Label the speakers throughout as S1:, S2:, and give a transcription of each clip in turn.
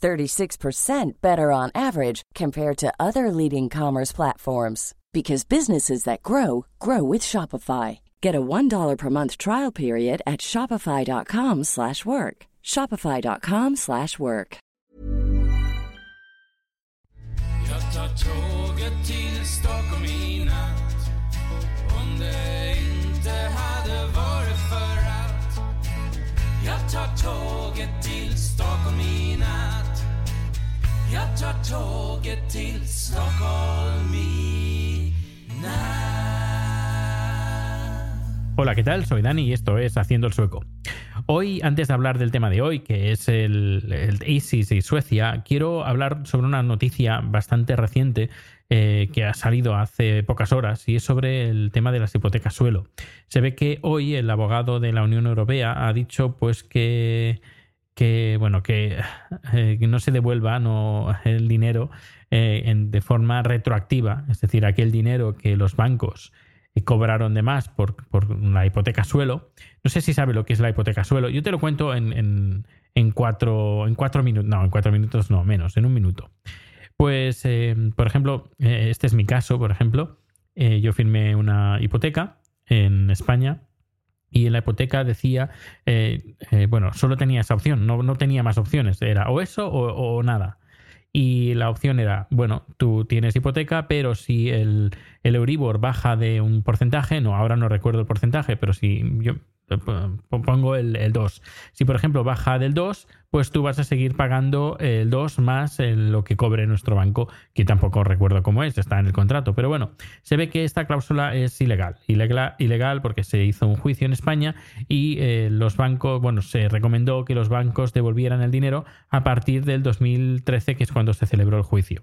S1: 36% better on average compared to other leading commerce platforms because businesses that grow grow with Shopify. Get a $1 per month trial period at shopify.com/work. shopify.com/work.
S2: Jag tar tåget till Stockholm
S3: Hola, ¿qué tal? Soy Dani y esto es Haciendo el Sueco. Hoy, antes de hablar del tema de hoy, que es el, el ISIS y Suecia, quiero hablar sobre una noticia bastante reciente eh, que ha salido hace pocas horas y es sobre el tema de las hipotecas suelo. Se ve que hoy el abogado de la Unión Europea ha dicho pues que que bueno que, eh, que no se devuelva no, el dinero eh, en- de forma retroactiva, es decir, aquel dinero que los bancos eh, cobraron de más por, por la hipoteca suelo. No sé si sabe lo que es la hipoteca suelo. Yo te lo cuento en, en- en cuatro, en cuatro minutos. No, en cuatro minutos no, menos, en un minuto. Pues, por ejemplo, este es mi caso, por ejemplo. Yo firmé una hipoteca en España y en la hipoteca decía, eh, eh, bueno, solo tenía esa opción, no, no tenía más opciones, era o eso o, nada. Y la opción era, bueno, tú tienes hipoteca, pero si el, el Euribor baja de un porcentaje, no, ahora no recuerdo el porcentaje, pero si yo pongo el, el 2. Si por ejemplo baja del 2, pues tú vas a seguir pagando el 2 más lo que cobre nuestro banco, que tampoco recuerdo cómo es, está en el contrato. Pero bueno, se ve que esta cláusula es ilegal. Ilegal, ilegal porque se hizo un juicio en España y eh, los bancos, bueno, se recomendó que los bancos devolvieran el dinero a partir del 2013, que es cuando se celebró el juicio.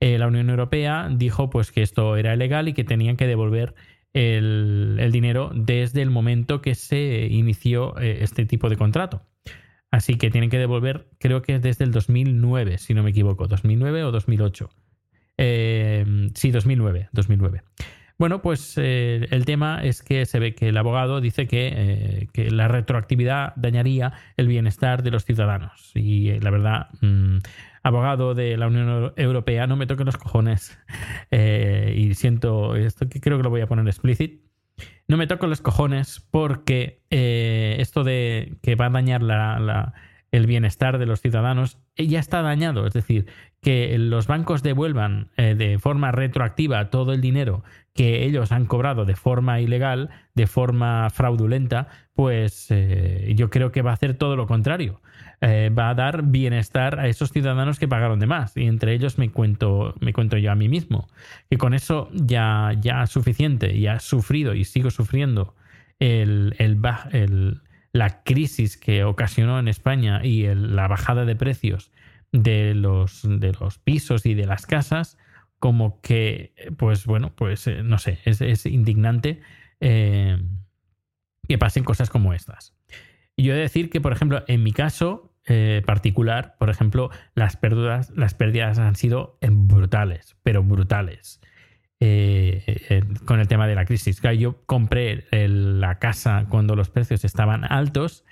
S3: Eh, la Unión Europea dijo pues que esto era ilegal y que tenían que devolver el, dinero desde el momento que se inició eh, este tipo de contrato. Así que tienen que devolver, creo que desde el 2009, si no me equivoco, 2009 o 2008. Eh, sí, 2009, 2009. Bueno, pues eh, el tema es que se ve que el abogado dice que, eh, que la retroactividad dañaría el bienestar de los ciudadanos. Y la verdad, mm, abogado de la Unión Europea, no me toque los cojones. Eh, y siento esto que creo que lo voy a poner explícit. No me toco los cojones porque eh, esto de que va a dañar la- el bienestar de los ciudadanos eh, ya está dañado. Es decir, que los bancos devuelvan eh, de forma retroactiva todo el dinero que ellos han cobrado de forma ilegal, de forma fraudulenta, pues eh, yo creo que va a hacer todo lo contrario. Eh, va a dar bienestar a esos ciudadanos que pagaron de más. Y entre ellos me cuento, me cuento yo a mí mismo. Que con eso ya, ya es suficiente, ya he sufrido y sigo sufriendo el, el el- la crisis que ocasionó en España y la bajada de precios de los, pisos y de las casas, como que, pues bueno, pues eh, no sé, es, indignante eh, que pasen cosas como estas. Y yo he de decir que, por ejemplo, en mi caso eh, particular, por ejemplo, las pérdidas, las pérdidas han sido brutales, pero brutales. Eh, con el tema de la crisis. Yo compré la casa cuando los precios estaban altos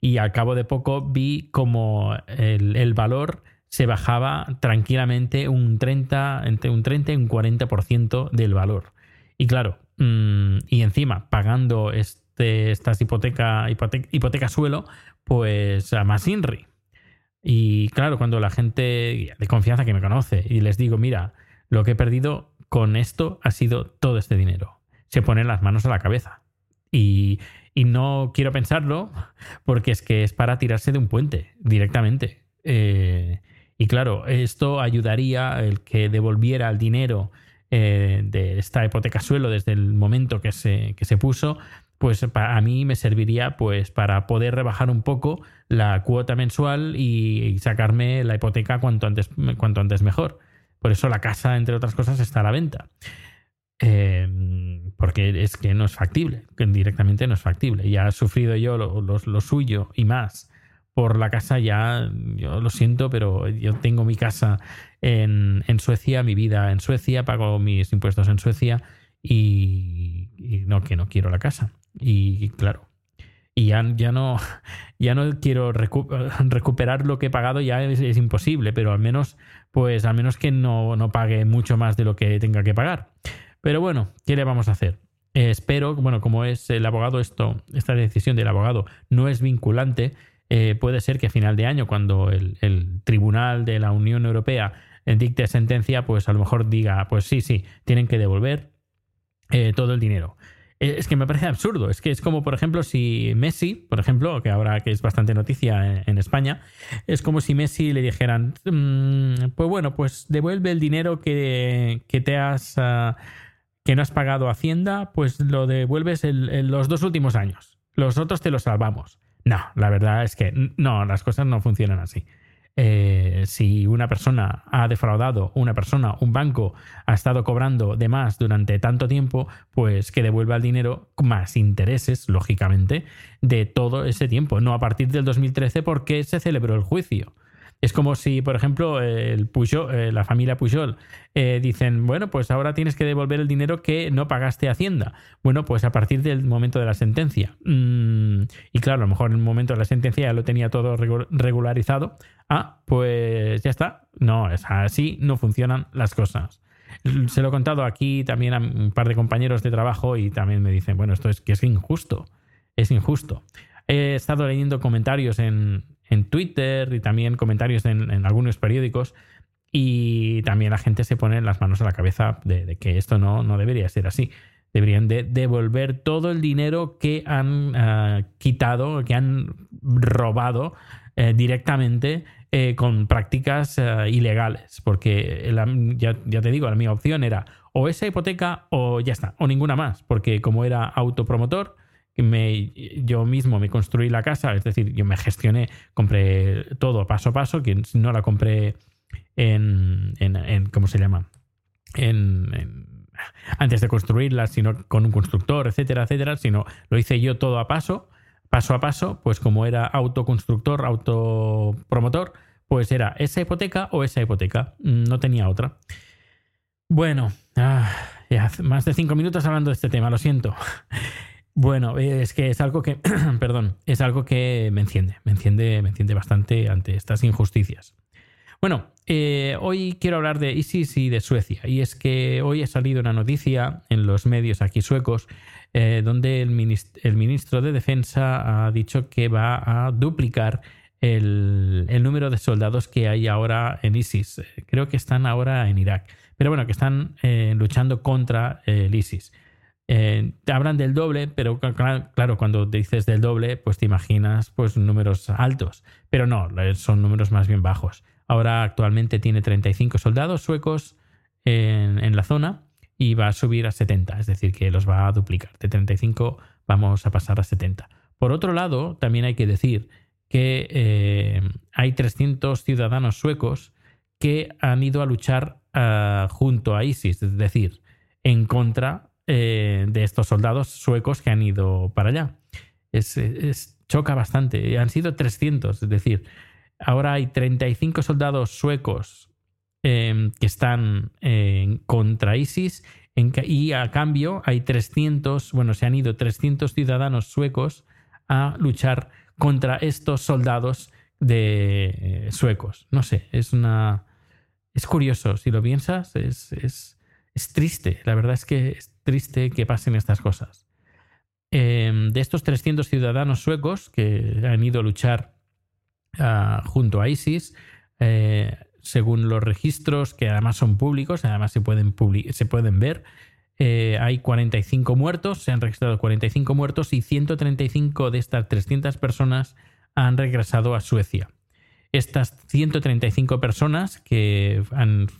S3: y al cabo de poco vi como el, valor se bajaba tranquilamente un 30, entre un 30 y un 40% del valor. Y claro, mm, y encima pagando este, estas hipoteca, hipoteca suelo, pues a más INRI. Y claro, cuando la gente de confianza que me conoce y les digo, mira, Lo que he perdido con esto ha sido todo este dinero. Se ponen las manos a la cabeza. Y, y no quiero pensarlo porque es que es para tirarse de un puente directamente. Eh, y claro, esto ayudaría el que devolviera el dinero eh, de esta hipoteca suelo desde el momento que se, que se puso, pues a mí me serviría pues para poder rebajar un poco la cuota mensual y, sacarme la hipoteca cuanto antes, cuanto antes mejor. Por eso la casa, entre otras cosas, está a la venta. Eh, porque es que no es factible, directamente no es factible. Ya he sufrido yo lo, suyo y más por la casa, ya yo lo siento, pero yo tengo mi casa en, Suecia, mi vida en Suecia, pago mis impuestos en Suecia y, no, que no quiero la casa. Y, claro, y ya, ya, no, ya no quiero recuperar lo que he pagado, ya es, imposible, pero al menos, pues al menos que no, no pague mucho más de lo que tenga que pagar. Pero bueno, ¿qué le vamos a hacer? Eh, espero, bueno, como es el abogado, esto, esta decisión del abogado no es vinculante, eh, puede ser que a final de año, cuando el, Tribunal de la Unión Europea dicte sentencia, pues a lo mejor diga, pues sí, sí, tienen que devolver eh, todo el dinero. Es que me parece absurdo. Es que es como, por ejemplo, si Messi, por ejemplo, que ahora que es bastante noticia en, España, es como si Messi le dijeran, mm, pues bueno, pues devuelve el dinero que, que te has... Ah, que no has pagado Hacienda, pues lo devuelves en, los dos últimos años. Los otros te los salvamos. No, la verdad es que no, las cosas no funcionan así. Eh, si una persona ha defraudado, una persona, un banco ha estado cobrando de más durante tanto tiempo, pues que devuelva el dinero más intereses, lógicamente, de todo ese tiempo, no a partir del 2013 porque se celebró el juicio. Es como si, por ejemplo, eh, la familia Pujol eh, dicen, bueno, pues ahora tienes que devolver el dinero que no pagaste a Hacienda. Bueno, pues a partir del momento de la sentencia. Mm, y claro, a lo mejor en el momento de la sentencia ya lo tenía todo regularizado. Ah, pues ya está. No, es así, no funcionan las cosas. Se lo he contado aquí también a un par de compañeros de trabajo y también me dicen, bueno, esto es que es injusto. Es injusto. He estado leyendo comentarios en, en Twitter y también comentarios en, algunos periódicos y también la gente se pone las manos a la cabeza de, que esto no, no, debería ser así. Deberían de devolver todo el dinero que han eh, quitado, que han robado eh, directamente eh, con prácticas ilegales. Porque ya, ya, te digo, la mi opción era o esa hipoteca o ya está, o ninguna más. Porque como era autopromotor, me, yo mismo me construí la casa, es decir, yo me gestioné, compré todo paso a paso, que no la compré en, en, ¿cómo se llama? En, antes de construirla, sino con un constructor, etcétera, etcétera, sino lo hice yo todo a paso, paso a paso, pues como era autoconstructor, autopromotor, pues era esa hipoteca o esa hipoteca, no tenía otra. Bueno, ah, más de cinco minutos hablando de este tema, lo siento. Bueno, es que es algo que, perdón, es algo que me enciende, me enciende, me enciende bastante ante estas injusticias. Bueno, eh, hoy quiero hablar de ISIS y de Suecia. Y es que hoy ha salido una noticia en los medios aquí suecos eh, donde el, ministro de Defensa ha dicho que va a duplicar el, número de soldados que hay ahora en ISIS. Creo que están ahora en Irak. Pero bueno, que están eh, luchando contra el ISIS. Eh, te hablan del doble, pero claro, cuando dices del doble, pues te imaginas pues números altos. Pero no, son números más bien bajos. Ahora actualmente tiene 35 soldados suecos en, la zona y va a subir a 70, es decir, que los va a duplicar. De 35 vamos a pasar a 70. Por otro lado, también hay que decir que eh, hay 300 ciudadanos suecos que han ido a luchar ah, junto a ISIS, es decir, en contra eh, de estos soldados suecos que han ido para allá. Es, choca bastante. Han sido 300, es decir, ahora hay 35 soldados suecos em, que están contra ISIS y a cambio hay 300, bueno, se han ido 300 ciudadanos suecos a luchar contra estos soldados de eh, suecos. No sé, es una... Es curioso, si lo piensas, es, es triste. La verdad es que es triste que pasen estas cosas. Em, de estos 300 ciudadanos suecos que han ido a luchar ah, junto a ISIS, eh, según los registros, que además son públicos, además se pueden, se pueden ver, eh, hay 45 muertos, se han registrado 45 muertos y 135 de estas 300 personas han regresado a Suecia. Estas 135 personas que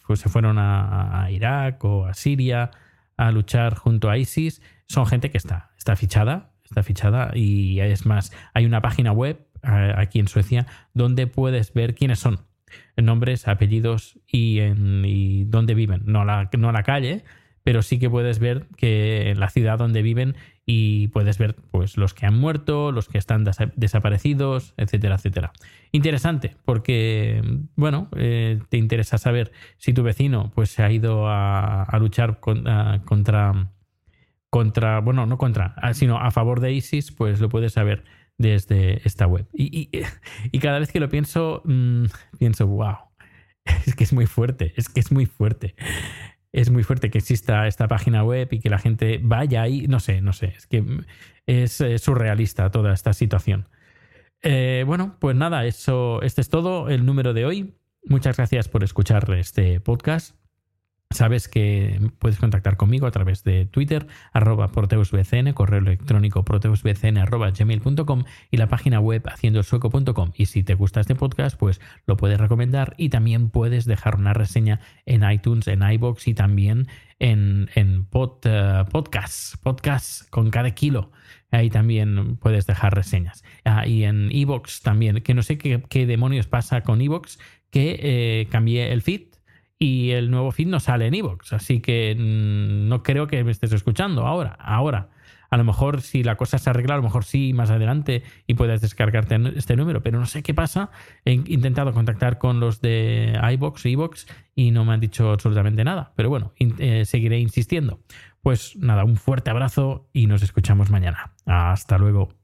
S3: pues, se fueron a, Irak o a Siria a luchar junto a ISIS son gente que está, está fichada, está fichada y es más, hay una página web aquí en Suecia donde puedes ver quiénes son, nombres, apellidos y, dónde viven. No la, no la calle, pero sí que puedes ver que en la ciudad donde viven y puedes ver pues los que han muerto, los que están desaparecidos, etcétera, etcétera. Interesante, porque bueno, eh, te interesa saber si tu vecino pues se ha ido a, luchar contra contra, bueno, no contra, sino a favor de ISIS, pues lo puedes saber desde esta web. Y, cada vez que lo pienso, mm, pienso, wow, es que es muy fuerte, es que es muy fuerte. Es muy fuerte que exista esta página web y que la gente vaya ahí, no sé, no sé, es que es, surrealista toda esta situación. Eh, bueno, pues nada, eso, este es todo el número de hoy. Muchas gracias por escuchar este podcast. Sabes que puedes contactar conmigo a través de Twitter, arroba proteusbcn, correo electrónico proteusbcn arroba gmail.com y la página web haciendosueco.com. Y si te gusta este podcast, pues lo puedes recomendar y también puedes dejar una reseña en iTunes, en iBox y también en, en pod, uh, podcasts, podcasts con cada kilo. Ahí también puedes dejar reseñas. Ah, y en iBox también, que no sé qué, demonios pasa con iBox, que eh, cambié el feed y el nuevo feed no sale en iVoox. Así que mm, no creo que me estés escuchando ahora. Ahora. A lo mejor si la cosa se arregla, a lo mejor sí más adelante y puedes descargarte este número, pero no sé qué pasa. He intentado contactar con los de iBox, iBox y no me han dicho absolutamente nada. Pero bueno, eh, seguiré insistiendo. Pues nada, un fuerte abrazo y nos escuchamos mañana. Hasta luego.